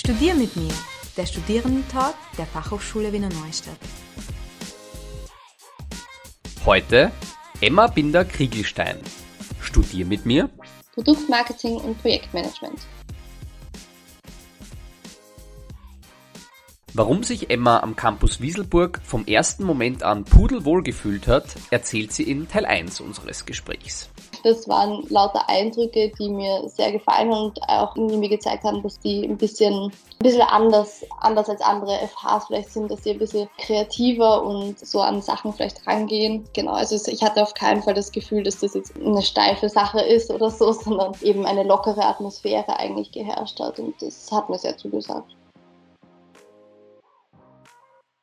Studier mit mir, der Studierendentag der Fachhochschule Wiener Neustadt. Heute Emma Binder-Kriegelstein. Studier mit mir Produktmarketing und Projektmanagement. Warum sich Emma am Campus Wieselburg vom ersten Moment an pudelwohl gefühlt hat, erzählt sie in Teil 1 unseres Gesprächs. Das waren lauter Eindrücke, die mir sehr gefallen und auch irgendwie mir gezeigt haben, dass die ein bisschen, ein bisschen anders, anders als andere FHs vielleicht sind, dass sie ein bisschen kreativer und so an Sachen vielleicht rangehen. Genau, also ich hatte auf keinen Fall das Gefühl, dass das jetzt eine steife Sache ist oder so, sondern eben eine lockere Atmosphäre eigentlich geherrscht hat und das hat mir sehr zugesagt.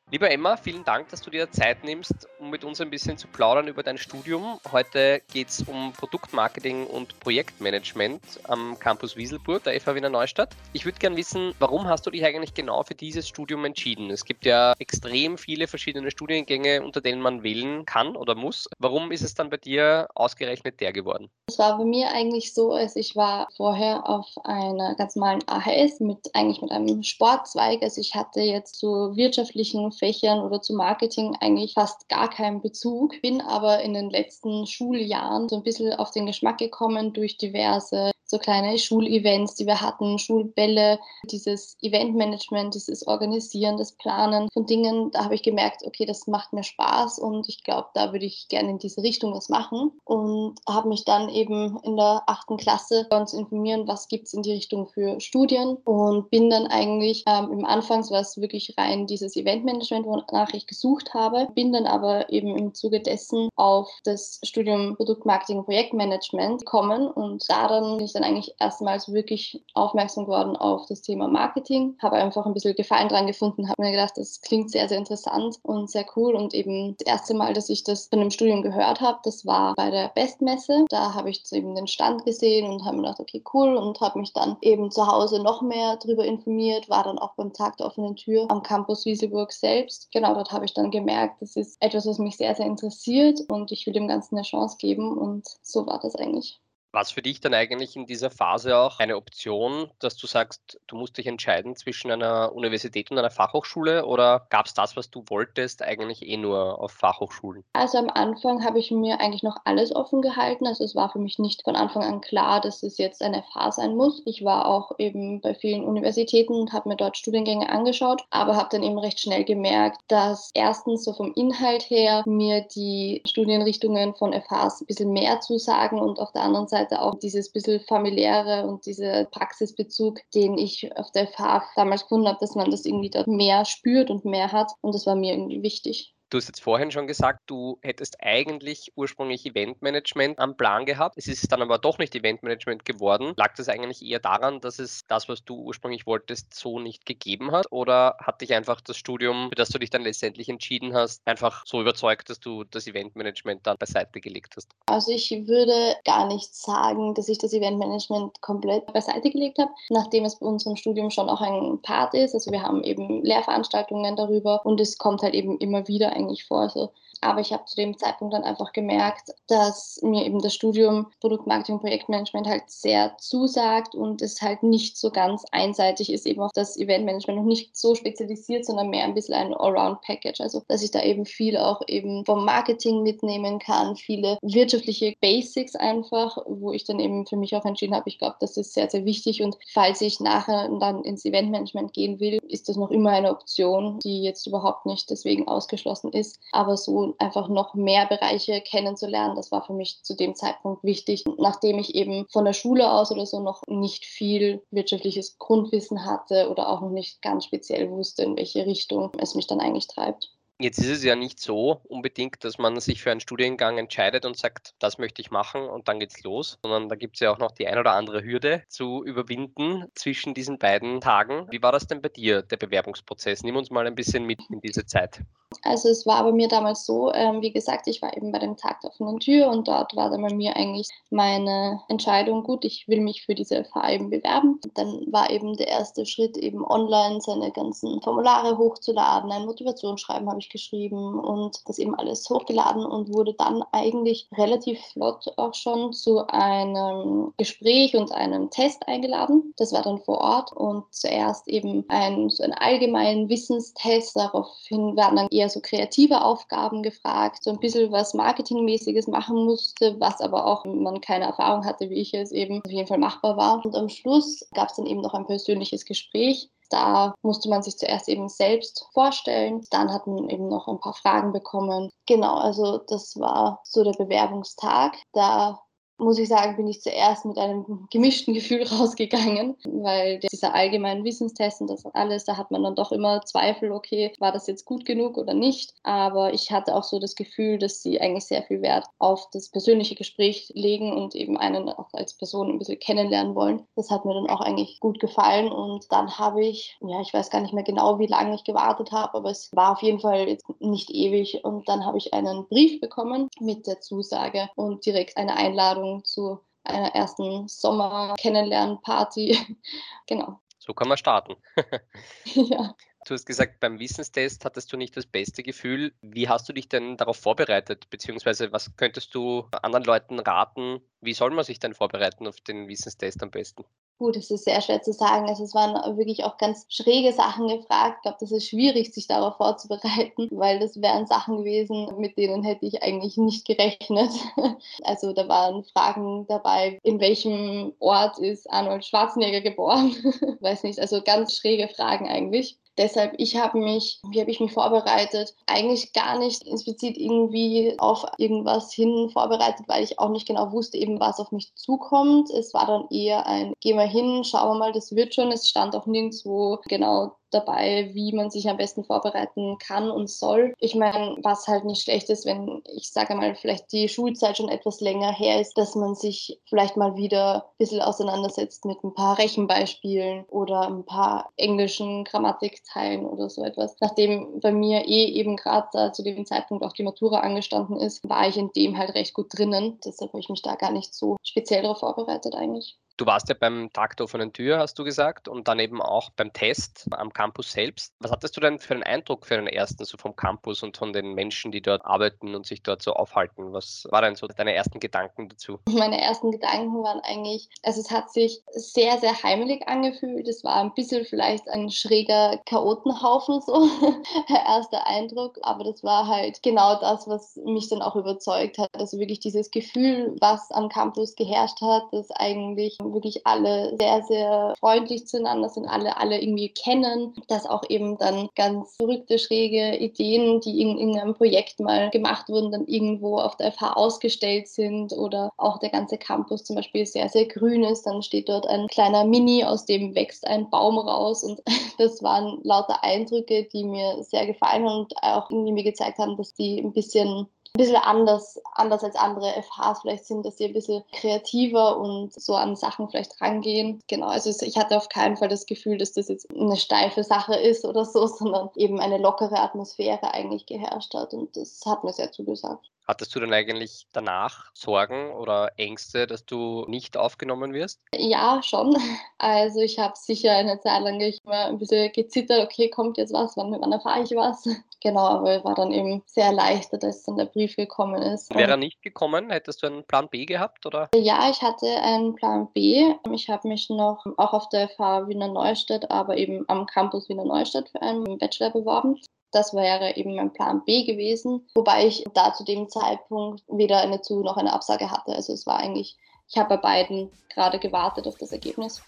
Lieber Emma, vielen Dank, dass du dir Zeit nimmst, um mit uns ein bisschen zu plaudern über dein Studium. Heute geht es um Produktmarketing und Projektmanagement am Campus Wieselburg, der FH Wiener Neustadt. Ich würde gerne wissen, warum hast du dich eigentlich genau für dieses Studium entschieden? Es gibt ja extrem viele verschiedene Studiengänge, unter denen man wählen kann oder muss. Warum ist es dann bei dir ausgerechnet der geworden? Es war bei mir eigentlich so, als ich war vorher auf einer ganz normalen AHS mit eigentlich mit einem Sportzweig. Also ich hatte jetzt so wirtschaftlichen Fächern oder zu Marketing eigentlich fast gar keinen Bezug, bin aber in den letzten Schuljahren so ein bisschen auf den Geschmack gekommen durch diverse so kleine Schulevents, die wir hatten, Schulbälle, dieses Eventmanagement, dieses Organisieren, das Planen von Dingen, da habe ich gemerkt, okay, das macht mir Spaß und ich glaube, da würde ich gerne in diese Richtung was machen. Und habe mich dann eben in der achten Klasse uns informieren, was gibt es in die Richtung für Studien. Und bin dann eigentlich ähm, im Anfangs war es wirklich rein dieses Eventmanagement, wonach ich gesucht habe, bin dann aber eben im Zuge dessen auf das Studium Produktmarketing Projektmanagement gekommen und da dann ich dann eigentlich erstmals wirklich aufmerksam geworden auf das Thema Marketing, habe einfach ein bisschen Gefallen dran gefunden, habe mir gedacht, das klingt sehr, sehr interessant und sehr cool und eben das erste Mal, dass ich das von dem Studium gehört habe, das war bei der Bestmesse. Da habe ich eben den Stand gesehen und habe mir gedacht, okay, cool und habe mich dann eben zu Hause noch mehr darüber informiert, war dann auch beim Tag der offenen Tür am Campus Wieselburg selbst. Genau, dort habe ich dann gemerkt, das ist etwas, was mich sehr, sehr interessiert und ich will dem Ganzen eine Chance geben und so war das eigentlich. War es für dich dann eigentlich in dieser Phase auch eine Option, dass du sagst, du musst dich entscheiden zwischen einer Universität und einer Fachhochschule oder gab es das, was du wolltest, eigentlich eh nur auf Fachhochschulen? Also am Anfang habe ich mir eigentlich noch alles offen gehalten. Also es war für mich nicht von Anfang an klar, dass es jetzt eine FH sein muss. Ich war auch eben bei vielen Universitäten und habe mir dort Studiengänge angeschaut, aber habe dann eben recht schnell gemerkt, dass erstens so vom Inhalt her mir die Studienrichtungen von FHs ein bisschen mehr zusagen und auf der anderen Seite Seite auch dieses bisschen familiäre und dieser Praxisbezug, den ich auf der FH damals gefunden habe, dass man das irgendwie dort mehr spürt und mehr hat. Und das war mir irgendwie wichtig. Du hast jetzt vorhin schon gesagt, du hättest eigentlich ursprünglich Eventmanagement am Plan gehabt. Es ist dann aber doch nicht Eventmanagement geworden. Lag das eigentlich eher daran, dass es das, was du ursprünglich wolltest, so nicht gegeben hat? Oder hat dich einfach das Studium, für das du dich dann letztendlich entschieden hast, einfach so überzeugt, dass du das Eventmanagement dann beiseite gelegt hast? Also ich würde gar nicht sagen, dass ich das Eventmanagement komplett beiseite gelegt habe, nachdem es bei unserem Studium schon auch ein Part ist. Also wir haben eben Lehrveranstaltungen darüber und es kommt halt eben immer wieder eigentlich vor. So aber ich habe zu dem Zeitpunkt dann einfach gemerkt, dass mir eben das Studium Produktmarketing und Projektmanagement halt sehr zusagt und es halt nicht so ganz einseitig ist, eben auf das Eventmanagement und nicht so spezialisiert, sondern mehr ein bisschen ein Allround-Package. Also, dass ich da eben viel auch eben vom Marketing mitnehmen kann, viele wirtschaftliche Basics einfach, wo ich dann eben für mich auch entschieden habe, ich glaube, das ist sehr, sehr wichtig und falls ich nachher dann ins Eventmanagement gehen will, ist das noch immer eine Option, die jetzt überhaupt nicht deswegen ausgeschlossen ist. Aber so einfach noch mehr Bereiche kennenzulernen. Das war für mich zu dem Zeitpunkt wichtig, nachdem ich eben von der Schule aus oder so noch nicht viel wirtschaftliches Grundwissen hatte oder auch noch nicht ganz speziell wusste, in welche Richtung es mich dann eigentlich treibt. Jetzt ist es ja nicht so unbedingt, dass man sich für einen Studiengang entscheidet und sagt, das möchte ich machen und dann geht's los, sondern da gibt es ja auch noch die ein oder andere Hürde zu überwinden zwischen diesen beiden Tagen. Wie war das denn bei dir, der Bewerbungsprozess? Nimm uns mal ein bisschen mit in diese Zeit. Also es war bei mir damals so, ähm, wie gesagt, ich war eben bei dem Tag der offenen Tür und dort war dann bei mir eigentlich meine Entscheidung, gut, ich will mich für diese FH eben bewerben. Dann war eben der erste Schritt eben online seine ganzen Formulare hochzuladen, ein Motivationsschreiben habe ich geschrieben und das eben alles hochgeladen und wurde dann eigentlich relativ flott auch schon zu einem Gespräch und einem Test eingeladen. Das war dann vor Ort und zuerst eben ein, so einen allgemeinen Wissenstest. Daraufhin werden dann eher so kreative Aufgaben gefragt, so ein bisschen was Marketingmäßiges machen musste, was aber auch, wenn man keine Erfahrung hatte, wie ich es eben, auf jeden Fall machbar war. Und am Schluss gab es dann eben noch ein persönliches Gespräch. Da musste man sich zuerst eben selbst vorstellen. Dann hat man eben noch ein paar Fragen bekommen. Genau, also das war so der Bewerbungstag. Da muss ich sagen, bin ich zuerst mit einem gemischten Gefühl rausgegangen, weil dieser allgemeine Wissenstest und das alles, da hat man dann doch immer Zweifel, okay, war das jetzt gut genug oder nicht. Aber ich hatte auch so das Gefühl, dass sie eigentlich sehr viel Wert auf das persönliche Gespräch legen und eben einen auch als Person ein bisschen kennenlernen wollen. Das hat mir dann auch eigentlich gut gefallen und dann habe ich, ja, ich weiß gar nicht mehr genau, wie lange ich gewartet habe, aber es war auf jeden Fall jetzt nicht ewig und dann habe ich einen Brief bekommen mit der Zusage und direkt eine Einladung Einladung zu einer ersten Sommer-Kennenlernen-Party. genau. So kann man starten. ja. Du hast gesagt, beim Wissenstest hattest du nicht das beste Gefühl. Wie hast du dich denn darauf vorbereitet? Beziehungsweise was könntest du anderen Leuten raten? Wie soll man sich denn vorbereiten auf den Wissenstest am besten? Gut, es ist sehr schwer zu sagen. Also es waren wirklich auch ganz schräge Sachen gefragt. Ich glaube, das ist schwierig, sich darauf vorzubereiten, weil das wären Sachen gewesen, mit denen hätte ich eigentlich nicht gerechnet. Also da waren Fragen dabei, in welchem Ort ist Arnold Schwarzenegger geboren? Weiß nicht, also ganz schräge Fragen eigentlich. Deshalb, ich habe mich, wie habe ich mich vorbereitet? Eigentlich gar nicht explizit irgendwie auf irgendwas hin vorbereitet, weil ich auch nicht genau wusste, eben was auf mich zukommt. Es war dann eher ein, geh mal hin, schauen wir mal, das wird schon. Es stand auch nirgendwo genau dabei, wie man sich am besten vorbereiten kann und soll. Ich meine, was halt nicht schlecht ist, wenn ich sage mal, vielleicht die Schulzeit schon etwas länger her ist, dass man sich vielleicht mal wieder ein bisschen auseinandersetzt mit ein paar Rechenbeispielen oder ein paar englischen Grammatikteilen oder so etwas. Nachdem bei mir eh eben gerade zu dem Zeitpunkt auch die Matura angestanden ist, war ich in dem halt recht gut drinnen. Deshalb habe ich mich da gar nicht so speziell darauf vorbereitet eigentlich. Du warst ja beim Tag der offenen Tür, hast du gesagt, und dann eben auch beim Test am Campus selbst. Was hattest du denn für einen Eindruck für den ersten, so vom Campus und von den Menschen, die dort arbeiten und sich dort so aufhalten? Was waren denn so deine ersten Gedanken dazu? Meine ersten Gedanken waren eigentlich, also es hat sich sehr, sehr heimelig angefühlt. Es war ein bisschen vielleicht ein schräger Chaotenhaufen, so der erste Eindruck. Aber das war halt genau das, was mich dann auch überzeugt hat. Also wirklich dieses Gefühl, was am Campus geherrscht hat, dass eigentlich wirklich alle sehr, sehr freundlich zueinander sind, alle, alle irgendwie kennen, dass auch eben dann ganz verrückte, schräge Ideen, die in irgendeinem Projekt mal gemacht wurden, dann irgendwo auf der FH ausgestellt sind oder auch der ganze Campus zum Beispiel sehr, sehr grün ist. Dann steht dort ein kleiner Mini, aus dem wächst ein Baum raus und das waren lauter Eindrücke, die mir sehr gefallen und auch irgendwie mir gezeigt haben, dass die ein bisschen ein bisschen anders, anders als andere FHs vielleicht sind, dass sie ein bisschen kreativer und so an Sachen vielleicht rangehen. Genau, also ich hatte auf keinen Fall das Gefühl, dass das jetzt eine steife Sache ist oder so, sondern eben eine lockere Atmosphäre eigentlich geherrscht hat und das hat mir sehr zugesagt. Hattest du denn eigentlich danach Sorgen oder Ängste, dass du nicht aufgenommen wirst? Ja, schon. Also ich habe sicher eine Zeit lang immer ein bisschen gezittert, okay, kommt jetzt was, wann, wann erfahre ich was? Genau, aber ich war dann eben sehr erleichtert, als dann der Brief gekommen ist. Wäre er nicht gekommen, hättest du einen Plan B gehabt? Oder? Ja, ich hatte einen Plan B. Ich habe mich noch auch auf der FH Wiener Neustadt, aber eben am Campus Wiener Neustadt für einen Bachelor beworben. Das wäre eben mein Plan B gewesen, wobei ich da zu dem Zeitpunkt weder eine Zu- noch eine Absage hatte. Also es war eigentlich, ich habe bei beiden gerade gewartet auf das Ergebnis.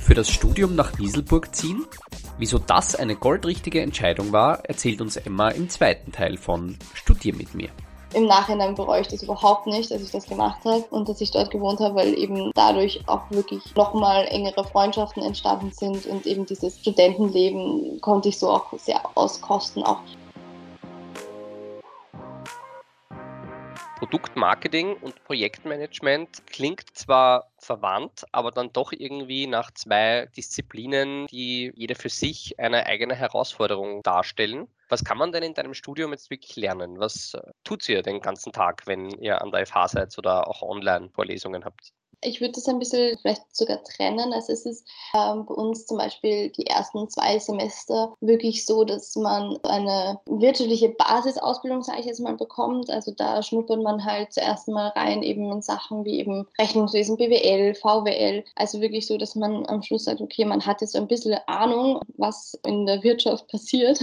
Für das Studium nach Wieselburg ziehen? Wieso das eine goldrichtige Entscheidung war, erzählt uns Emma im zweiten Teil von Studier mit mir. Im Nachhinein bereue ich das überhaupt nicht, dass ich das gemacht habe und dass ich dort gewohnt habe, weil eben dadurch auch wirklich nochmal engere Freundschaften entstanden sind und eben dieses Studentenleben konnte ich so auch sehr auskosten, auch Produktmarketing und Projektmanagement klingt zwar verwandt, aber dann doch irgendwie nach zwei Disziplinen, die jede für sich eine eigene Herausforderung darstellen. Was kann man denn in deinem Studium jetzt wirklich lernen? Was äh, tut ihr den ganzen Tag, wenn ihr an der FH seid oder auch online Vorlesungen habt? Ich würde das ein bisschen vielleicht sogar trennen. Also es ist ähm, bei uns zum Beispiel die ersten zwei Semester wirklich so, dass man eine wirtschaftliche Basisausbildung, sage ich jetzt mal, bekommt. Also da schnuppert man halt zuerst mal rein eben in Sachen wie eben Rechnungswesen, BWL, VWL. Also wirklich so, dass man am Schluss sagt, okay, man hat jetzt ein bisschen Ahnung, was in der Wirtschaft passiert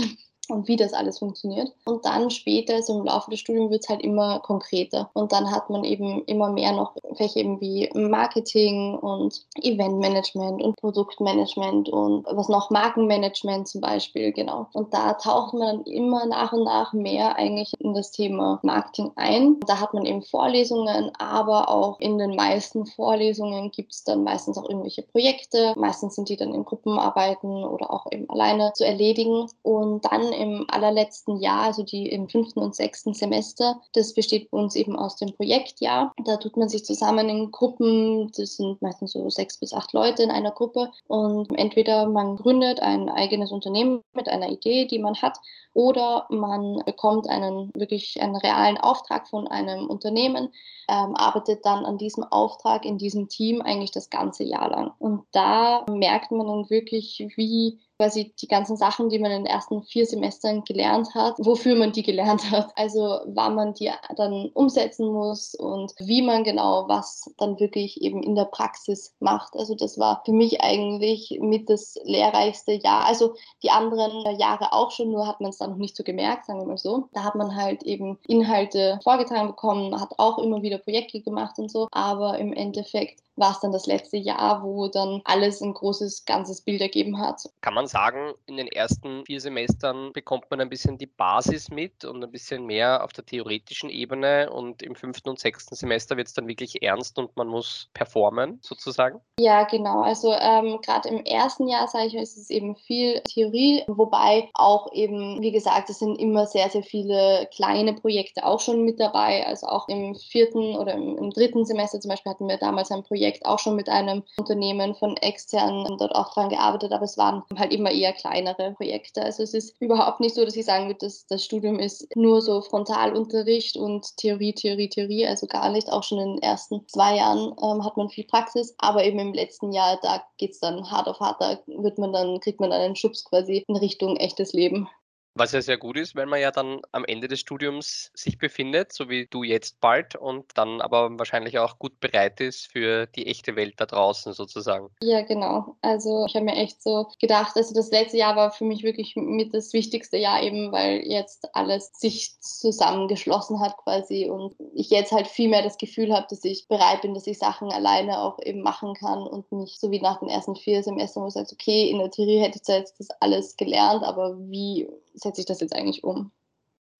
und wie das alles funktioniert. Und dann später, so im Laufe des Studiums, wird es halt immer konkreter. Und dann hat man eben immer mehr noch Fächer eben wie Marketing und Eventmanagement und Produktmanagement und was noch Markenmanagement zum Beispiel, genau. Und da taucht man dann immer nach und nach mehr eigentlich in das Thema Marketing ein. Da hat man eben Vorlesungen, aber auch in den meisten Vorlesungen gibt es dann meistens auch irgendwelche Projekte. Meistens sind die dann in Gruppenarbeiten oder auch eben alleine zu erledigen. Und dann im allerletzten Jahr, also die im fünften und sechsten Semester. Das besteht bei uns eben aus dem Projektjahr. Da tut man sich zusammen in Gruppen, das sind meistens so sechs bis acht Leute in einer Gruppe und entweder man gründet ein eigenes Unternehmen mit einer Idee, die man hat, oder man bekommt einen wirklich einen realen Auftrag von einem Unternehmen, ähm, arbeitet dann an diesem Auftrag in diesem Team eigentlich das ganze Jahr lang. Und da merkt man dann wirklich, wie quasi die ganzen Sachen, die man in den ersten vier Semestern gelernt hat, wofür man die gelernt hat. Also wann man die dann umsetzen muss und wie man genau was dann wirklich eben in der Praxis macht. Also das war für mich eigentlich mit das lehrreichste Jahr. Also die anderen Jahre auch schon, nur hat man es dann noch nicht so gemerkt, sagen wir mal so. Da hat man halt eben Inhalte vorgetragen bekommen, hat auch immer wieder Projekte gemacht und so. Aber im Endeffekt war es dann das letzte Jahr, wo dann alles ein großes, ganzes Bild ergeben hat. Kann man sagen, in den ersten vier Semestern bekommt man ein bisschen die Basis mit und ein bisschen mehr auf der theoretischen Ebene und im fünften und sechsten Semester wird es dann wirklich ernst und man muss performen sozusagen? Ja, genau. Also ähm, gerade im ersten Jahr, sage ich mal, ist es eben viel Theorie, wobei auch eben, wie gesagt, es sind immer sehr, sehr viele kleine Projekte auch schon mit dabei. Also auch im vierten oder im, im dritten Semester zum Beispiel hatten wir damals ein Projekt, Projekt auch schon mit einem Unternehmen von externen dort auch dran gearbeitet, aber es waren halt immer eher kleinere Projekte. Also es ist überhaupt nicht so, dass ich sagen würde, dass das Studium ist nur so Frontalunterricht und Theorie, Theorie, Theorie, also gar nicht. Auch schon in den ersten zwei Jahren ähm, hat man viel Praxis, aber eben im letzten Jahr, da geht es dann hart auf hart, da wird man dann, kriegt man dann einen Schubs quasi in Richtung echtes Leben. Was ja sehr gut ist, weil man ja dann am Ende des Studiums sich befindet, so wie du jetzt bald, und dann aber wahrscheinlich auch gut bereit ist für die echte Welt da draußen sozusagen. Ja, genau. Also ich habe mir echt so gedacht, also das letzte Jahr war für mich wirklich mit das wichtigste Jahr eben, weil jetzt alles sich zusammengeschlossen hat quasi und ich jetzt halt viel mehr das Gefühl habe, dass ich bereit bin, dass ich Sachen alleine auch eben machen kann und nicht so wie nach den ersten vier Semestern, wo du sagst, okay, in der Theorie hätte ich jetzt das alles gelernt, aber wie setze ich das jetzt eigentlich um?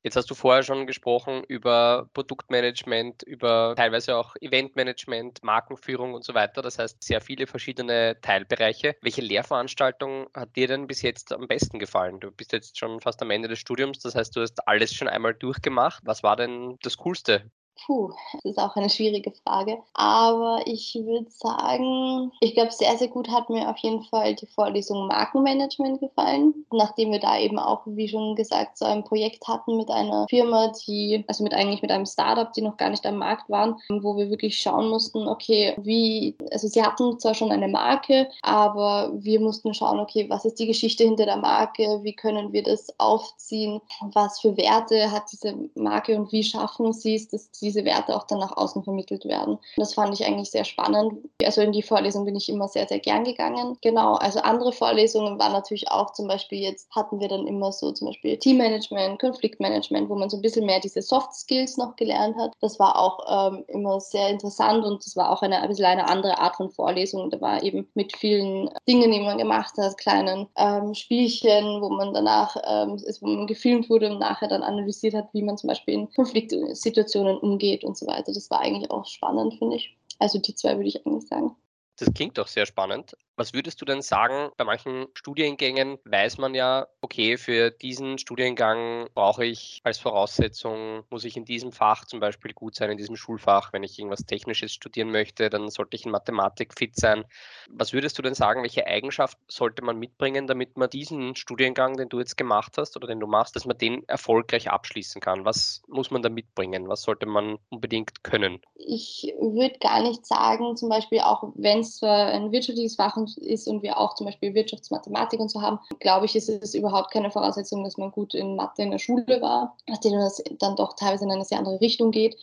Jetzt hast du vorher schon gesprochen über Produktmanagement, über teilweise auch Eventmanagement, Markenführung und so weiter. Das heißt, sehr viele verschiedene Teilbereiche. Welche Lehrveranstaltung hat dir denn bis jetzt am besten gefallen? Du bist jetzt schon fast am Ende des Studiums, das heißt, du hast alles schon einmal durchgemacht. Was war denn das Coolste Puh, das ist auch eine schwierige Frage. Aber ich würde sagen, ich glaube, sehr, sehr gut hat mir auf jeden Fall die Vorlesung Markenmanagement gefallen. Nachdem wir da eben auch, wie schon gesagt, so ein Projekt hatten mit einer Firma, die, also mit eigentlich mit einem Startup, die noch gar nicht am Markt waren, wo wir wirklich schauen mussten, okay, wie, also sie hatten zwar schon eine Marke, aber wir mussten schauen, okay, was ist die Geschichte hinter der Marke, wie können wir das aufziehen, was für Werte hat diese Marke und wie schaffen sie es, dass sie diese Werte auch dann nach außen vermittelt werden. Das fand ich eigentlich sehr spannend. Also in die Vorlesung bin ich immer sehr, sehr gern gegangen. Genau, also andere Vorlesungen waren natürlich auch zum Beispiel, jetzt hatten wir dann immer so zum Beispiel Teammanagement, Konfliktmanagement, wo man so ein bisschen mehr diese Soft Skills noch gelernt hat. Das war auch ähm, immer sehr interessant und das war auch eine, ein bisschen eine andere Art von Vorlesung. Da war eben mit vielen Dingen, die man gemacht hat, kleinen ähm, Spielchen, wo man danach, ähm, wo man gefilmt wurde und nachher dann analysiert hat, wie man zum Beispiel in Konfliktsituationen umgeht umgeht und so weiter. Das war eigentlich auch spannend, finde ich. Also die zwei würde ich eigentlich sagen. Das klingt doch sehr spannend. Was würdest du denn sagen, bei manchen Studiengängen weiß man ja, okay, für diesen Studiengang brauche ich als Voraussetzung, muss ich in diesem Fach zum Beispiel gut sein, in diesem Schulfach. Wenn ich irgendwas Technisches studieren möchte, dann sollte ich in Mathematik fit sein. Was würdest du denn sagen, welche Eigenschaft sollte man mitbringen, damit man diesen Studiengang, den du jetzt gemacht hast oder den du machst, dass man den erfolgreich abschließen kann? Was muss man da mitbringen? Was sollte man unbedingt können? Ich würde gar nicht sagen, zum Beispiel auch wenn es zwar ein wirtschaftliches Fach ist und wir auch zum Beispiel Wirtschaftsmathematik und so haben, glaube ich, ist es überhaupt keine Voraussetzung, dass man gut in Mathe in der Schule war, nachdem das dann doch teilweise in eine sehr andere Richtung geht.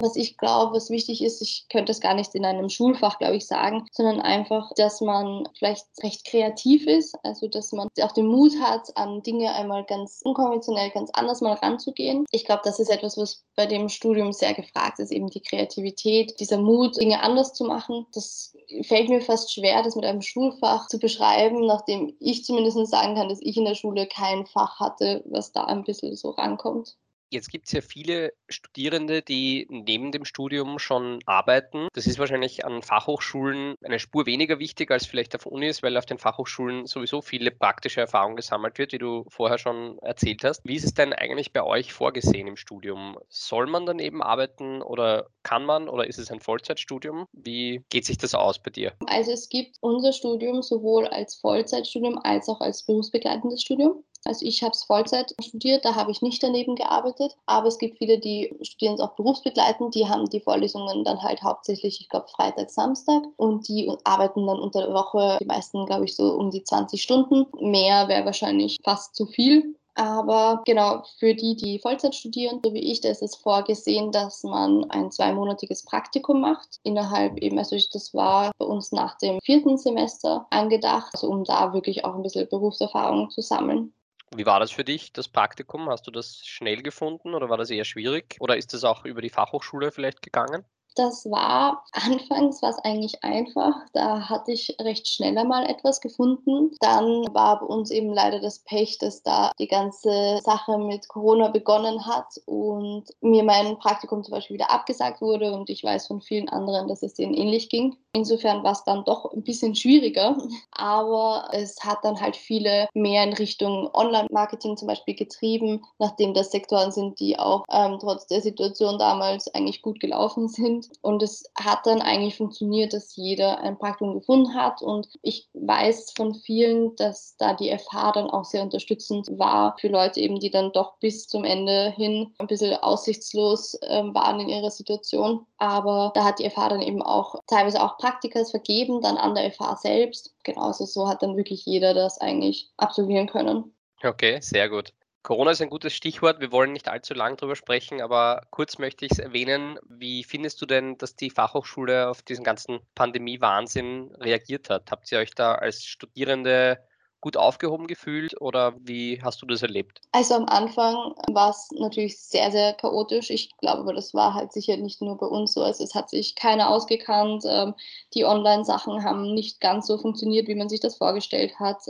Was ich glaube, was wichtig ist, ich könnte es gar nicht in einem Schulfach, glaube ich, sagen, sondern einfach, dass man vielleicht recht kreativ ist, also dass man auch den Mut hat, an Dinge einmal ganz unkonventionell, ganz anders mal ranzugehen. Ich glaube, das ist etwas, was bei dem Studium sehr gefragt ist, eben die Kreativität, dieser Mut, Dinge anders zu machen. Das fällt mir fast schwer, das mit einem Schulfach zu beschreiben, nachdem ich zumindest sagen kann, dass ich in der Schule kein Fach hatte, was da ein bisschen so rankommt. Jetzt gibt es ja viele Studierende, die neben dem Studium schon arbeiten. Das ist wahrscheinlich an Fachhochschulen eine Spur weniger wichtig als vielleicht auf Unis, weil auf den Fachhochschulen sowieso viele praktische Erfahrung gesammelt wird, wie du vorher schon erzählt hast. Wie ist es denn eigentlich bei euch vorgesehen im Studium? Soll man daneben arbeiten oder kann man oder ist es ein Vollzeitstudium? Wie geht sich das aus bei dir? Also es gibt unser Studium sowohl als Vollzeitstudium als auch als berufsbegleitendes Studium. Also ich habe es Vollzeit studiert, da habe ich nicht daneben gearbeitet, aber es gibt viele, die studieren es auch berufsbegleitend, die haben die Vorlesungen dann halt hauptsächlich, ich glaube, Freitag, Samstag und die arbeiten dann unter der Woche, die meisten, glaube ich, so um die 20 Stunden. Mehr wäre wahrscheinlich fast zu viel. Aber genau, für die, die Vollzeit studieren, so wie ich, da ist es vorgesehen, dass man ein zweimonatiges Praktikum macht. Innerhalb eben, also das war bei uns nach dem vierten Semester angedacht, also um da wirklich auch ein bisschen Berufserfahrung zu sammeln. Wie war das für dich, das Praktikum? Hast du das schnell gefunden oder war das eher schwierig? Oder ist das auch über die Fachhochschule vielleicht gegangen? Das war anfangs war es eigentlich einfach. Da hatte ich recht schnell einmal etwas gefunden. Dann war bei uns eben leider das Pech, dass da die ganze Sache mit Corona begonnen hat und mir mein Praktikum zum Beispiel wieder abgesagt wurde und ich weiß von vielen anderen, dass es denen ähnlich ging. Insofern war es dann doch ein bisschen schwieriger, aber es hat dann halt viele mehr in Richtung Online-Marketing zum Beispiel getrieben, nachdem das Sektoren sind, die auch ähm, trotz der Situation damals eigentlich gut gelaufen sind. Und es hat dann eigentlich funktioniert, dass jeder ein Praktikum gefunden hat. Und ich weiß von vielen, dass da die FH dann auch sehr unterstützend war für Leute eben, die dann doch bis zum Ende hin ein bisschen aussichtslos äh, waren in ihrer Situation. Aber da hat die FH dann eben auch teilweise auch Praktikas vergeben, dann an der FH selbst. Genauso so hat dann wirklich jeder das eigentlich absolvieren können. Okay, sehr gut. Corona ist ein gutes Stichwort. Wir wollen nicht allzu lang darüber sprechen, aber kurz möchte ich es erwähnen. Wie findest du denn, dass die Fachhochschule auf diesen ganzen Pandemie-Wahnsinn reagiert hat? Habt ihr euch da als Studierende gut aufgehoben gefühlt oder wie hast du das erlebt? Also am Anfang war es natürlich sehr, sehr chaotisch. Ich glaube, aber das war halt sicher nicht nur bei uns so. Also es hat sich keiner ausgekannt. Ähm, die Online-Sachen haben nicht ganz so funktioniert, wie man sich das vorgestellt hat.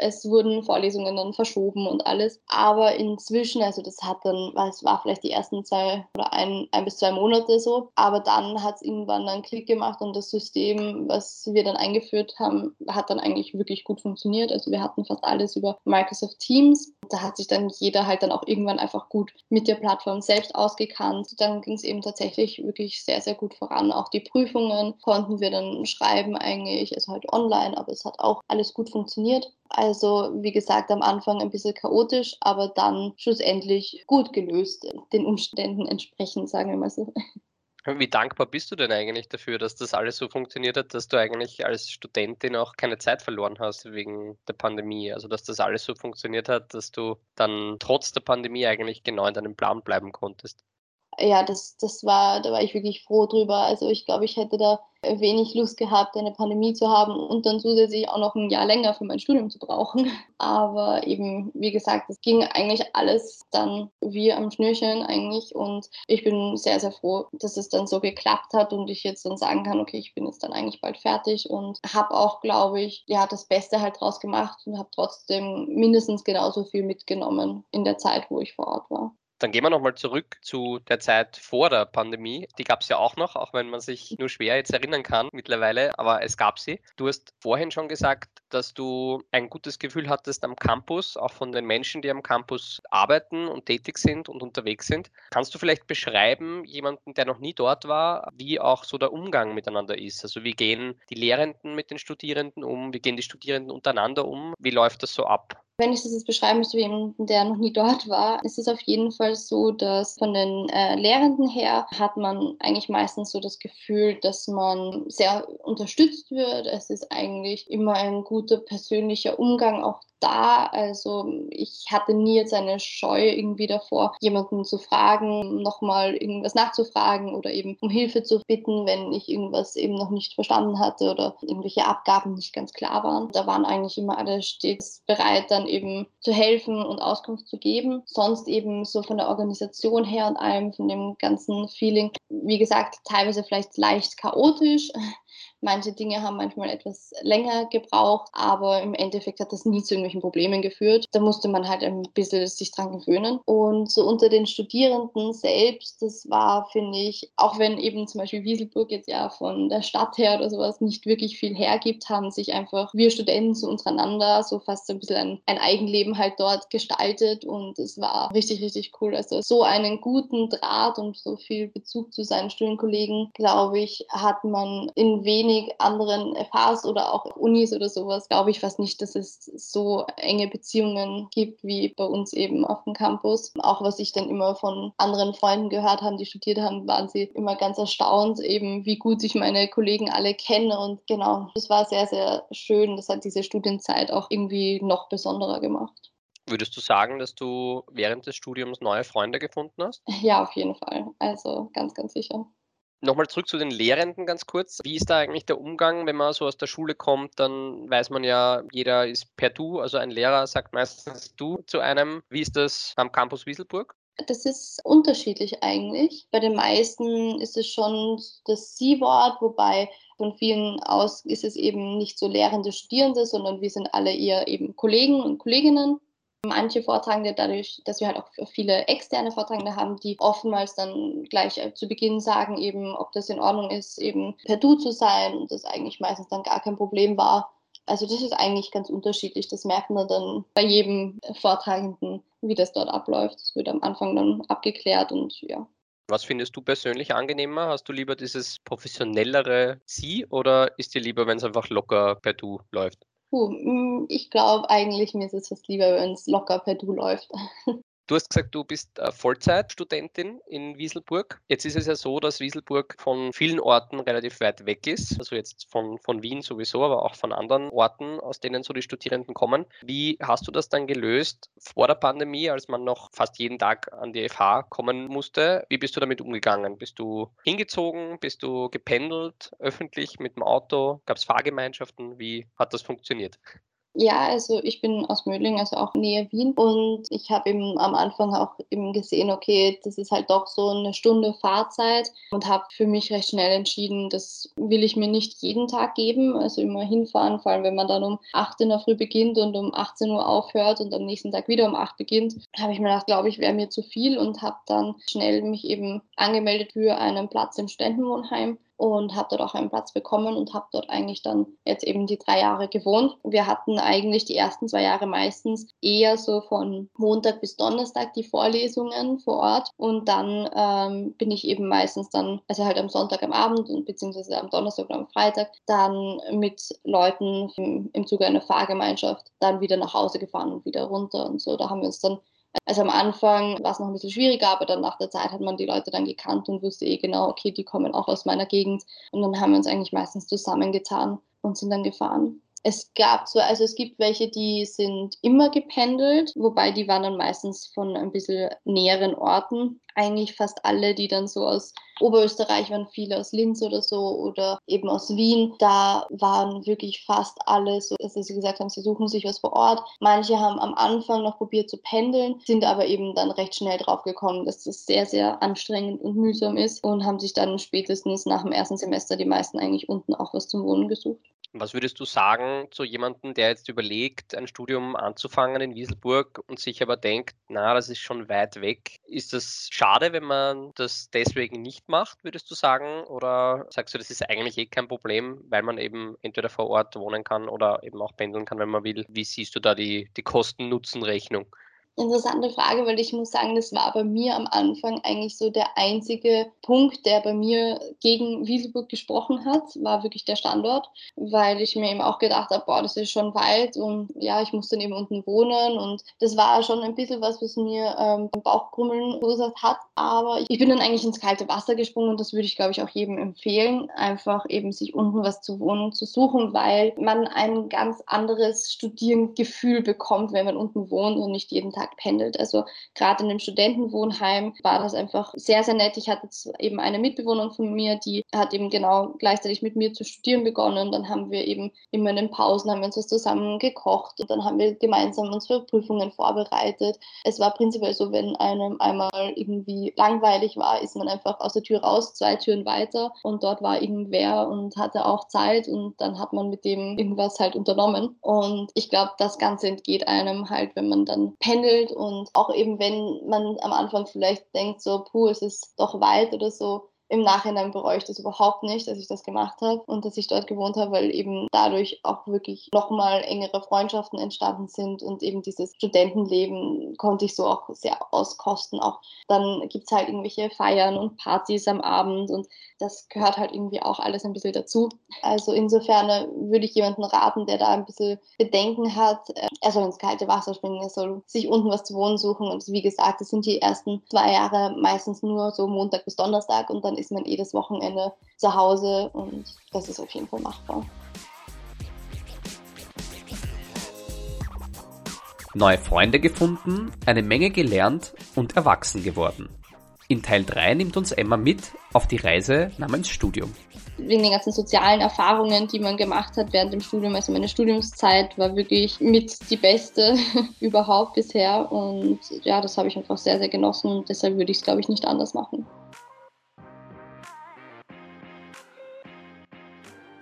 Es wurden Vorlesungen dann verschoben und alles. Aber inzwischen, also das hat dann, es war vielleicht die ersten zwei oder ein, ein bis zwei Monate so, aber dann hat es irgendwann einen Klick gemacht und das System, was wir dann eingeführt haben, hat dann eigentlich wirklich gut funktioniert. Also wir hatten fast alles über Microsoft Teams. Da hat sich dann jeder halt dann auch irgendwann einfach gut mit der Plattform selbst ausgekannt. Dann ging es eben tatsächlich wirklich sehr, sehr gut voran. Auch die Prüfungen konnten wir dann schreiben eigentlich, also halt online, aber es hat auch alles gut funktioniert. Also wie gesagt, am Anfang ein bisschen chaotisch, aber dann schlussendlich gut gelöst, den Umständen entsprechend, sagen wir mal so. Wie dankbar bist du denn eigentlich dafür, dass das alles so funktioniert hat, dass du eigentlich als Studentin auch keine Zeit verloren hast wegen der Pandemie? Also dass das alles so funktioniert hat, dass du dann trotz der Pandemie eigentlich genau in deinem Plan bleiben konntest? Ja, das, das war, da war ich wirklich froh drüber. Also ich glaube, ich hätte da wenig Lust gehabt, eine Pandemie zu haben und dann zusätzlich auch noch ein Jahr länger für mein Studium zu brauchen. Aber eben, wie gesagt, es ging eigentlich alles dann wie am Schnürchen eigentlich und ich bin sehr, sehr froh, dass es dann so geklappt hat und ich jetzt dann sagen kann, okay, ich bin jetzt dann eigentlich bald fertig und habe auch, glaube ich, ja, das Beste halt draus gemacht und habe trotzdem mindestens genauso viel mitgenommen in der Zeit, wo ich vor Ort war. Dann gehen wir nochmal zurück zu der Zeit vor der Pandemie. Die gab es ja auch noch, auch wenn man sich nur schwer jetzt erinnern kann mittlerweile, aber es gab sie. Du hast vorhin schon gesagt, dass du ein gutes Gefühl hattest am Campus, auch von den Menschen, die am Campus arbeiten und tätig sind und unterwegs sind. Kannst du vielleicht beschreiben, jemanden, der noch nie dort war, wie auch so der Umgang miteinander ist? Also wie gehen die Lehrenden mit den Studierenden um? Wie gehen die Studierenden untereinander um? Wie läuft das so ab? Wenn ich das jetzt beschreiben müsste wie jemanden, der noch nie dort war, ist es auf jeden Fall so, dass von den äh, Lehrenden her hat man eigentlich meistens so das Gefühl, dass man sehr unterstützt wird. Es ist eigentlich immer ein guter persönlicher Umgang auch da. Also ich hatte nie jetzt eine Scheu irgendwie davor, jemanden zu fragen, nochmal irgendwas nachzufragen oder eben um Hilfe zu bitten, wenn ich irgendwas eben noch nicht verstanden hatte oder irgendwelche Abgaben nicht ganz klar waren. Da waren eigentlich immer alle stets bereit, dann eben zu helfen und Auskunft zu geben. Sonst eben so von der Organisation her und allem, von dem ganzen Feeling, wie gesagt, teilweise vielleicht leicht chaotisch. Manche Dinge haben manchmal etwas länger gebraucht, aber im Endeffekt hat das nie zu irgendwelchen Problemen geführt. Da musste man halt ein bisschen sich dran gewöhnen. Und so unter den Studierenden selbst, das war, finde ich, auch wenn eben zum Beispiel Wieselburg jetzt ja von der Stadt her oder sowas nicht wirklich viel hergibt, haben sich einfach wir Studenten so untereinander so fast ein bisschen ein, ein Eigenleben halt dort gestaltet und es war richtig, richtig cool. Also so einen guten Draht und so viel Bezug zu seinen Studienkollegen, glaube ich, hat man in wenig wenig anderen FHs oder auch Unis oder sowas glaube ich fast nicht, dass es so enge Beziehungen gibt wie bei uns eben auf dem Campus. Auch was ich dann immer von anderen Freunden gehört habe, die studiert haben, waren sie immer ganz erstaunt, eben wie gut ich meine Kollegen alle kenne. Und genau, das war sehr, sehr schön. Das hat diese Studienzeit auch irgendwie noch besonderer gemacht. Würdest du sagen, dass du während des Studiums neue Freunde gefunden hast? Ja, auf jeden Fall. Also ganz, ganz sicher. Nochmal zurück zu den Lehrenden ganz kurz. Wie ist da eigentlich der Umgang, wenn man so aus der Schule kommt? Dann weiß man ja, jeder ist per Du, also ein Lehrer sagt meistens Du zu einem. Wie ist das am Campus Wieselburg? Das ist unterschiedlich eigentlich. Bei den meisten ist es schon das Sie-Wort, wobei von vielen aus ist es eben nicht so Lehrende, Studierende, sondern wir sind alle eher eben Kollegen und Kolleginnen. Manche Vortragende, dadurch, dass wir halt auch viele externe Vortragende haben, die oftmals dann gleich äh, zu Beginn sagen, eben, ob das in Ordnung ist, eben per Du zu sein und das eigentlich meistens dann gar kein Problem war. Also das ist eigentlich ganz unterschiedlich. Das merkt man dann bei jedem Vortragenden, wie das dort abläuft. Das wird am Anfang dann abgeklärt und ja. Was findest du persönlich angenehmer? Hast du lieber dieses professionellere Sie oder ist dir lieber, wenn es einfach locker per Du läuft? Puh, mm, ich glaube eigentlich, mir ist es fast lieber, wenn es locker per Du läuft. Du hast gesagt, du bist Vollzeitstudentin in Wieselburg. Jetzt ist es ja so, dass Wieselburg von vielen Orten relativ weit weg ist. Also jetzt von, von Wien sowieso, aber auch von anderen Orten, aus denen so die Studierenden kommen. Wie hast du das dann gelöst vor der Pandemie, als man noch fast jeden Tag an die FH kommen musste? Wie bist du damit umgegangen? Bist du hingezogen? Bist du gependelt, öffentlich mit dem Auto? Gab es Fahrgemeinschaften? Wie hat das funktioniert? Ja, also ich bin aus Mödling, also auch nähe Wien. Und ich habe eben am Anfang auch eben gesehen, okay, das ist halt doch so eine Stunde Fahrzeit und habe für mich recht schnell entschieden, das will ich mir nicht jeden Tag geben. Also immer hinfahren, vor allem wenn man dann um 8 in der Früh beginnt und um 18 Uhr aufhört und am nächsten Tag wieder um 8 beginnt, habe ich mir gedacht, glaube ich, wäre mir zu viel und habe dann schnell mich eben angemeldet für einen Platz im Ständenwohnheim und habe dort auch einen Platz bekommen und habe dort eigentlich dann jetzt eben die drei Jahre gewohnt. Wir hatten eigentlich die ersten zwei Jahre meistens eher so von Montag bis Donnerstag die Vorlesungen vor Ort und dann ähm, bin ich eben meistens dann, also halt am Sonntag am Abend und beziehungsweise am Donnerstag oder am Freitag dann mit Leuten im, im Zuge einer Fahrgemeinschaft dann wieder nach Hause gefahren und wieder runter und so. Da haben wir uns dann also am Anfang war es noch ein bisschen schwieriger, aber dann nach der Zeit hat man die Leute dann gekannt und wusste eh genau, okay, die kommen auch aus meiner Gegend. Und dann haben wir uns eigentlich meistens zusammengetan und sind dann gefahren. Es gab so, also es gibt welche, die sind immer gependelt, wobei die waren dann meistens von ein bisschen näheren Orten. Eigentlich fast alle, die dann so aus Oberösterreich waren, viele aus Linz oder so oder eben aus Wien. Da waren wirklich fast alle so, dass sie gesagt haben, sie suchen sich was vor Ort. Manche haben am Anfang noch probiert zu pendeln, sind aber eben dann recht schnell drauf gekommen, dass das sehr, sehr anstrengend und mühsam ist und haben sich dann spätestens nach dem ersten Semester die meisten eigentlich unten auch was zum Wohnen gesucht. Was würdest du sagen zu jemandem, der jetzt überlegt, ein Studium anzufangen in Wieselburg und sich aber denkt, na, das ist schon weit weg? Ist das schade, wenn man das deswegen nicht macht, würdest du sagen? Oder sagst du, das ist eigentlich eh kein Problem, weil man eben entweder vor Ort wohnen kann oder eben auch pendeln kann, wenn man will? Wie siehst du da die, die Kosten-Nutzen-Rechnung? Interessante Frage, weil ich muss sagen, das war bei mir am Anfang eigentlich so der einzige Punkt, der bei mir gegen Wieselburg gesprochen hat, war wirklich der Standort, weil ich mir eben auch gedacht habe, boah, das ist schon weit und ja, ich muss dann eben unten wohnen und das war schon ein bisschen was, was mir ähm, Bauchkrummeln verursacht hat, aber ich bin dann eigentlich ins kalte Wasser gesprungen und das würde ich, glaube ich, auch jedem empfehlen, einfach eben sich unten was zu wohnen zu suchen, weil man ein ganz anderes Studierengefühl bekommt, wenn man unten wohnt und nicht jeden Tag Tag pendelt. Also gerade in dem Studentenwohnheim war das einfach sehr, sehr nett. Ich hatte eben eine Mitbewohnerin von mir, die hat eben genau gleichzeitig mit mir zu studieren begonnen. Dann haben wir eben immer in den Pausen haben wir uns was zusammen gekocht und dann haben wir gemeinsam unsere Prüfungen vorbereitet. Es war prinzipiell so, wenn einem einmal irgendwie langweilig war, ist man einfach aus der Tür raus, zwei Türen weiter und dort war irgendwer und hatte auch Zeit und dann hat man mit dem irgendwas halt unternommen. Und ich glaube, das Ganze entgeht einem halt, wenn man dann pendelt entwickelt und auch eben wenn man am Anfang vielleicht denkt, so, puh, es ist doch weit oder so, im Nachhinein bereue ich das überhaupt nicht, dass ich das gemacht habe und dass ich dort gewohnt habe, weil eben dadurch auch wirklich nochmal engere Freundschaften entstanden sind und eben dieses Studentenleben konnte ich so auch sehr auskosten. Auch dann gibt es halt irgendwelche Feiern und Partys am Abend und das gehört halt irgendwie auch alles ein bisschen dazu. Also insofern äh, würde ich jemanden raten, der da ein bisschen Bedenken hat, äh, er soll ins kalte Wasser springen, er soll sich unten was zu wohnen suchen. Und wie gesagt, das sind die ersten zwei Jahre meistens nur so Montag bis Donnerstag und dann ist man jedes Wochenende zu Hause und das ist auf jeden Fall machbar. Neue Freunde gefunden, eine Menge gelernt und erwachsen geworden. In Teil 3 nimmt uns Emma mit auf die Reise namens Studium. Wegen den ganzen sozialen Erfahrungen, die man gemacht hat während dem Studium, also meine Studiumszeit war wirklich mit die beste überhaupt bisher und ja, das habe ich einfach sehr, sehr genossen und deshalb würde ich es, glaube ich, nicht anders machen.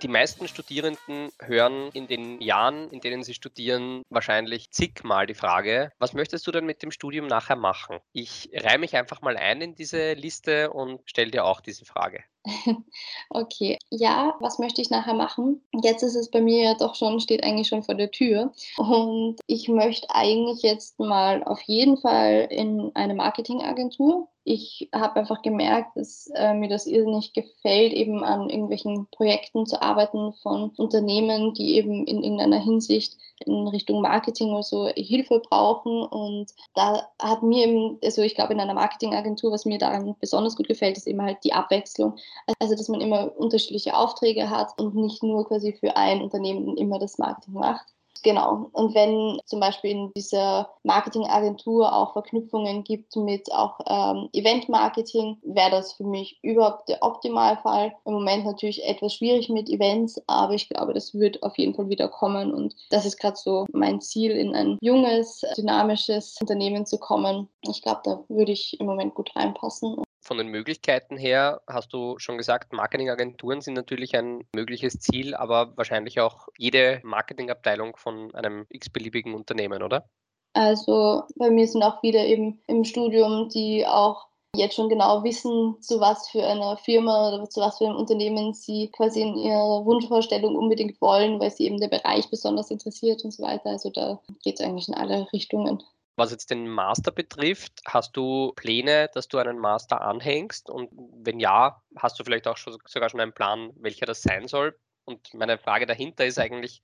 Die meisten Studierenden hören in den Jahren, in denen sie studieren, wahrscheinlich zigmal die Frage, was möchtest du denn mit dem Studium nachher machen? Ich reihe mich einfach mal ein in diese Liste und stelle dir auch diese Frage. Okay, ja, was möchte ich nachher machen? Jetzt ist es bei mir ja doch schon, steht eigentlich schon vor der Tür. Und ich möchte eigentlich jetzt mal auf jeden Fall in eine Marketingagentur. Ich habe einfach gemerkt, dass äh, mir das irrsinnig gefällt, eben an irgendwelchen Projekten zu arbeiten von Unternehmen, die eben in irgendeiner Hinsicht in Richtung Marketing oder so Hilfe brauchen. Und da hat mir eben, also ich glaube in einer Marketingagentur, was mir daran besonders gut gefällt, ist eben halt die Abwechslung. Also dass man immer unterschiedliche Aufträge hat und nicht nur quasi für ein Unternehmen immer das Marketing macht. Genau. Und wenn zum Beispiel in dieser Marketingagentur auch Verknüpfungen gibt mit auch ähm, Event-Marketing, wäre das für mich überhaupt der Optimalfall. Im Moment natürlich etwas schwierig mit Events, aber ich glaube, das wird auf jeden Fall wieder kommen. Und das ist gerade so mein Ziel, in ein junges, dynamisches Unternehmen zu kommen. Ich glaube, da würde ich im Moment gut reinpassen von den Möglichkeiten her hast du schon gesagt, Marketingagenturen sind natürlich ein mögliches Ziel, aber wahrscheinlich auch jede Marketingabteilung von einem x-beliebigen Unternehmen, oder? Also bei mir sind auch wieder eben im Studium, die auch jetzt schon genau wissen, zu was für einer Firma oder zu was für einem Unternehmen sie quasi in ihrer Wunschvorstellung unbedingt wollen, weil sie eben der Bereich besonders interessiert und so weiter. Also da geht es eigentlich in alle Richtungen. Was jetzt den Master betrifft, hast du Pläne, dass du einen Master anhängst? Und wenn ja, hast du vielleicht auch schon, sogar schon einen Plan, welcher das sein soll? Und meine Frage dahinter ist eigentlich,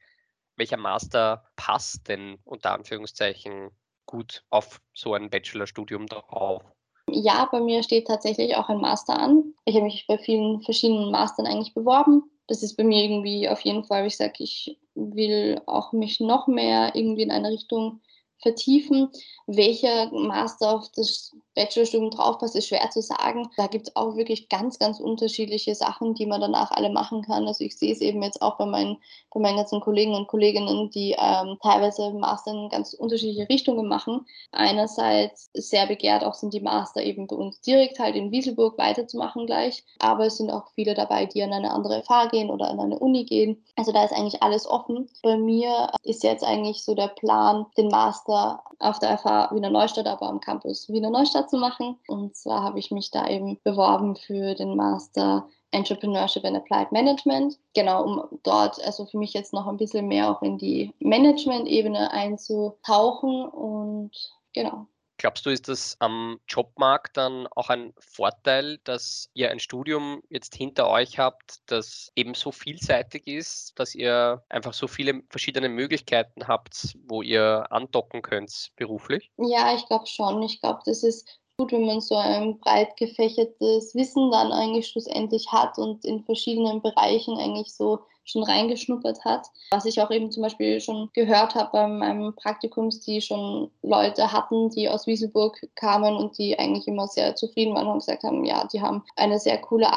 welcher Master passt denn unter Anführungszeichen gut auf so ein Bachelorstudium drauf? Ja, bei mir steht tatsächlich auch ein Master an. Ich habe mich bei vielen verschiedenen Mastern eigentlich beworben. Das ist bei mir irgendwie auf jeden Fall, ich sage, ich will auch mich noch mehr irgendwie in eine Richtung vertiefen. Welcher Master auf das Bachelorstudium draufpasst, ist schwer zu sagen. Da gibt es auch wirklich ganz, ganz unterschiedliche Sachen, die man danach alle machen kann. Also ich sehe es eben jetzt auch bei meinen, bei meinen ganzen Kollegen und Kolleginnen, die ähm, teilweise Master in ganz unterschiedliche Richtungen machen. Einerseits sehr begehrt auch sind die Master eben bei uns direkt halt in Wieselburg weiterzumachen gleich. Aber es sind auch viele dabei, die an eine andere FH gehen oder an eine Uni gehen. Also da ist eigentlich alles offen. Bei mir ist jetzt eigentlich so der Plan, den Master auf der FH Wiener Neustadt, aber am Campus Wiener Neustadt zu machen. Und zwar habe ich mich da eben beworben für den Master Entrepreneurship and Applied Management. Genau, um dort also für mich jetzt noch ein bisschen mehr auch in die Management-Ebene einzutauchen und genau. Glaubst du, ist das am Jobmarkt dann auch ein Vorteil, dass ihr ein Studium jetzt hinter euch habt, das eben so vielseitig ist, dass ihr einfach so viele verschiedene Möglichkeiten habt, wo ihr andocken könnt beruflich? Ja, ich glaube schon. Ich glaube, das ist gut, wenn man so ein breit gefächertes Wissen dann eigentlich schlussendlich hat und in verschiedenen Bereichen eigentlich so schon reingeschnuppert hat. Was ich auch eben zum Beispiel schon gehört habe bei meinem Praktikums, die schon Leute hatten, die aus Wieselburg kamen und die eigentlich immer sehr zufrieden waren und gesagt haben, ja, die haben eine sehr coole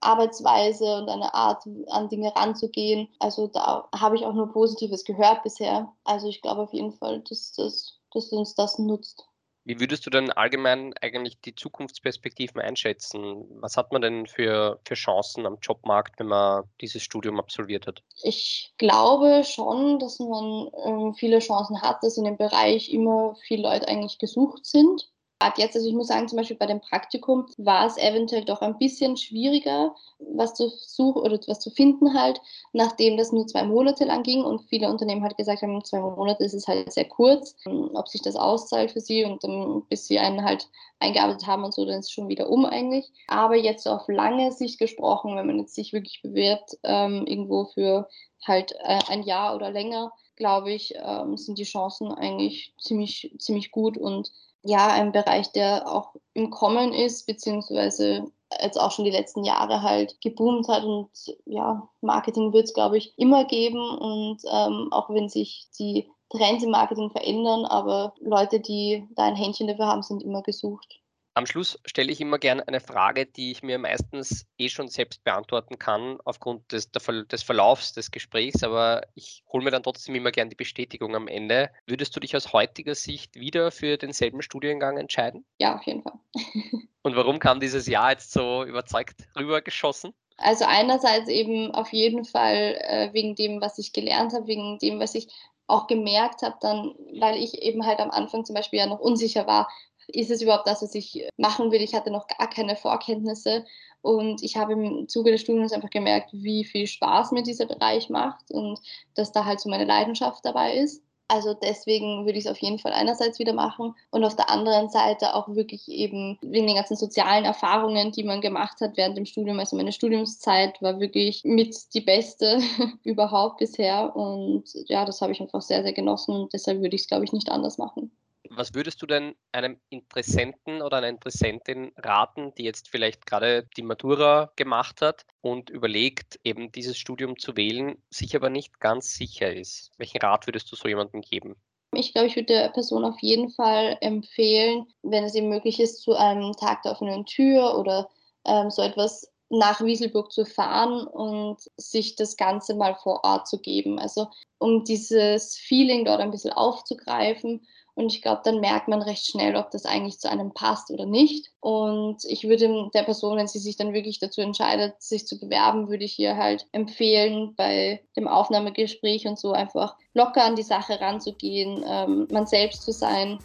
Arbeitsweise und eine Art, an Dinge ranzugehen. Also da habe ich auch nur Positives gehört bisher. Also ich glaube auf jeden Fall, dass, dass, dass uns das nutzt. Wie würdest du denn allgemein eigentlich die Zukunftsperspektiven einschätzen? Was hat man denn für, für Chancen am Jobmarkt, wenn man dieses Studium absolviert hat? Ich glaube schon, dass man äh, viele Chancen hat, dass in dem Bereich immer viele Leute eigentlich gesucht sind. Gerade jetzt, also ich muss sagen, zum Beispiel bei dem Praktikum war es eventuell doch ein bisschen schwieriger, was zu suchen oder was zu finden halt, nachdem das nur zwei Monate lang ging und viele Unternehmen halt gesagt haben, zwei Monate ist es halt sehr kurz, ob sich das auszahlt für sie und dann, bis sie einen halt eingearbeitet haben und so, dann ist es schon wieder um eigentlich. Aber jetzt auf lange Sicht gesprochen, wenn man jetzt sich wirklich bewirbt, ähm, irgendwo für halt äh, ein Jahr oder länger, glaube ich, ähm, sind die Chancen eigentlich ziemlich, ziemlich gut und ja ein Bereich, der auch im Kommen ist, beziehungsweise jetzt auch schon die letzten Jahre halt geboomt hat und ja, Marketing wird es, glaube ich, immer geben und ähm, auch wenn sich die Trends im Marketing verändern, aber Leute, die da ein Händchen dafür haben, sind immer gesucht. Am Schluss stelle ich immer gerne eine Frage, die ich mir meistens eh schon selbst beantworten kann, aufgrund des, des Verlaufs des Gesprächs, aber ich hole mir dann trotzdem immer gerne die Bestätigung am Ende. Würdest du dich aus heutiger Sicht wieder für denselben Studiengang entscheiden? Ja, auf jeden Fall. Und warum kam dieses Jahr jetzt so überzeugt rübergeschossen? Also einerseits eben auf jeden Fall äh, wegen dem, was ich gelernt habe, wegen dem, was ich auch gemerkt habe, dann, weil ich eben halt am Anfang zum Beispiel ja noch unsicher war, ist es überhaupt das, was ich machen will? Ich hatte noch gar keine Vorkenntnisse und ich habe im Zuge des Studiums einfach gemerkt, wie viel Spaß mir dieser Bereich macht und dass da halt so meine Leidenschaft dabei ist. Also deswegen würde ich es auf jeden Fall einerseits wieder machen und auf der anderen Seite auch wirklich eben wegen den ganzen sozialen Erfahrungen, die man gemacht hat während dem Studium. Also meine Studiumszeit war wirklich mit die beste überhaupt bisher und ja, das habe ich einfach sehr, sehr genossen und deshalb würde ich es, glaube ich, nicht anders machen. Was würdest du denn einem Interessenten oder einer Interessentin raten, die jetzt vielleicht gerade die Matura gemacht hat und überlegt, eben dieses Studium zu wählen, sich aber nicht ganz sicher ist? Welchen Rat würdest du so jemandem geben? Ich glaube, ich würde der Person auf jeden Fall empfehlen, wenn es eben möglich ist, zu einem Tag der offenen Tür oder ähm, so etwas nach Wieselburg zu fahren und sich das Ganze mal vor Ort zu geben. Also um dieses Feeling dort ein bisschen aufzugreifen und ich glaube, dann merkt man recht schnell, ob das eigentlich zu einem passt oder nicht. Und ich würde der Person, wenn sie sich dann wirklich dazu entscheidet, sich zu bewerben, würde ich ihr halt empfehlen, bei dem Aufnahmegespräch und so einfach locker an die Sache ranzugehen, ähm, man selbst zu sein.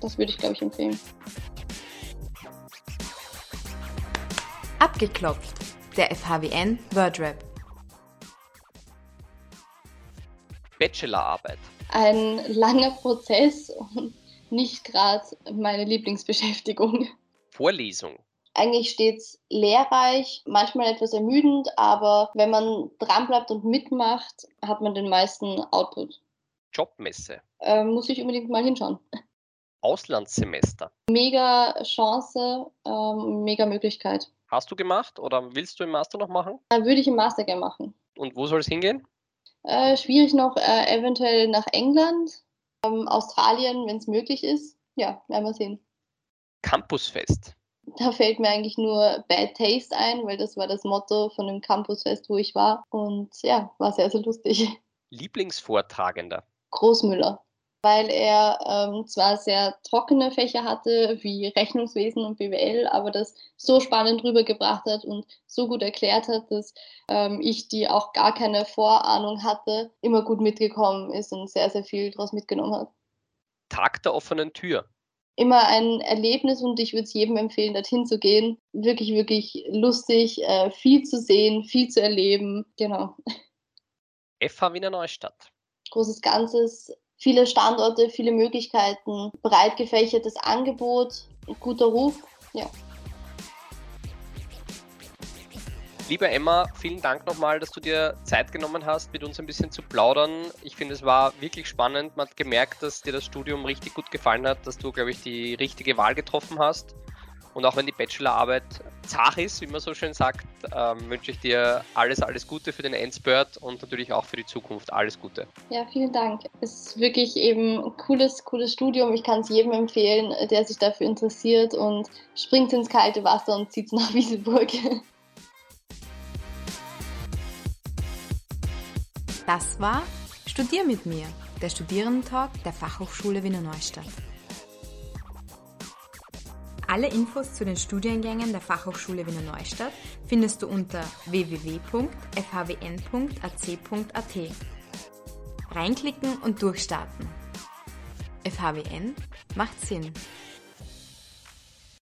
Das würde ich, glaube ich, empfehlen. Abgeklopft. Der FHWN WordRap. Bachelorarbeit ein langer Prozess und nicht gerade meine Lieblingsbeschäftigung. Vorlesung. Eigentlich stets lehrreich, manchmal etwas ermüdend, aber wenn man dranbleibt und mitmacht, hat man den meisten Output. Jobmesse. Äh, muss ich unbedingt mal hinschauen. Auslandssemester. Mega Chance, ähm, mega Möglichkeit. Hast du gemacht oder willst du im Master noch machen? Äh, würde ich im Master gerne machen. Und wo soll es hingehen? Äh, schwierig noch äh, eventuell nach England, ähm, Australien, wenn es möglich ist. Ja, werden wir sehen. Campusfest. Da fällt mir eigentlich nur Bad Taste ein, weil das war das Motto von dem Campusfest, wo ich war. Und ja, war sehr, sehr lustig. Lieblingsvortragender? Großmüller weil er ähm, zwar sehr trockene Fächer hatte, wie Rechnungswesen und BWL, aber das so spannend rübergebracht hat und so gut erklärt hat, dass ähm, ich, die auch gar keine Vorahnung hatte, immer gut mitgekommen ist und sehr, sehr viel daraus mitgenommen hat. Tag der offenen Tür. Immer ein Erlebnis und ich würde es jedem empfehlen, dorthin zu gehen. Wirklich, wirklich lustig, äh, viel zu sehen, viel zu erleben. Genau. FH Wiener Neustadt. Großes Ganzes, viele Standorte, viele Möglichkeiten, breit gefächertes Angebot, guter Ruf. Ja. Liebe Emma, vielen Dank nochmal, dass du dir Zeit genommen hast, mit uns ein bisschen zu plaudern. Ich finde, es war wirklich spannend. Man hat gemerkt, dass dir das Studium richtig gut gefallen hat, dass du, glaube ich, die richtige Wahl getroffen hast. Und auch wenn die Bachelorarbeit zach ist, wie man so schön sagt, ähm, wünsche ich dir alles, alles Gute für den Endspurt und natürlich auch für die Zukunft. Alles Gute. Ja, vielen Dank. Es ist wirklich eben ein cooles, cooles Studium. Ich kann es jedem empfehlen, der sich dafür interessiert und springt ins kalte Wasser und zieht nach Wieselburg. Das war Studier mit mir, der Studierendentalk der Fachhochschule Wiener Neustadt. Alle Infos zu den Studiengängen der Fachhochschule Wiener Neustadt findest du unter www.fhwn.ac.at. Reinklicken und durchstarten. FHWN macht Sinn.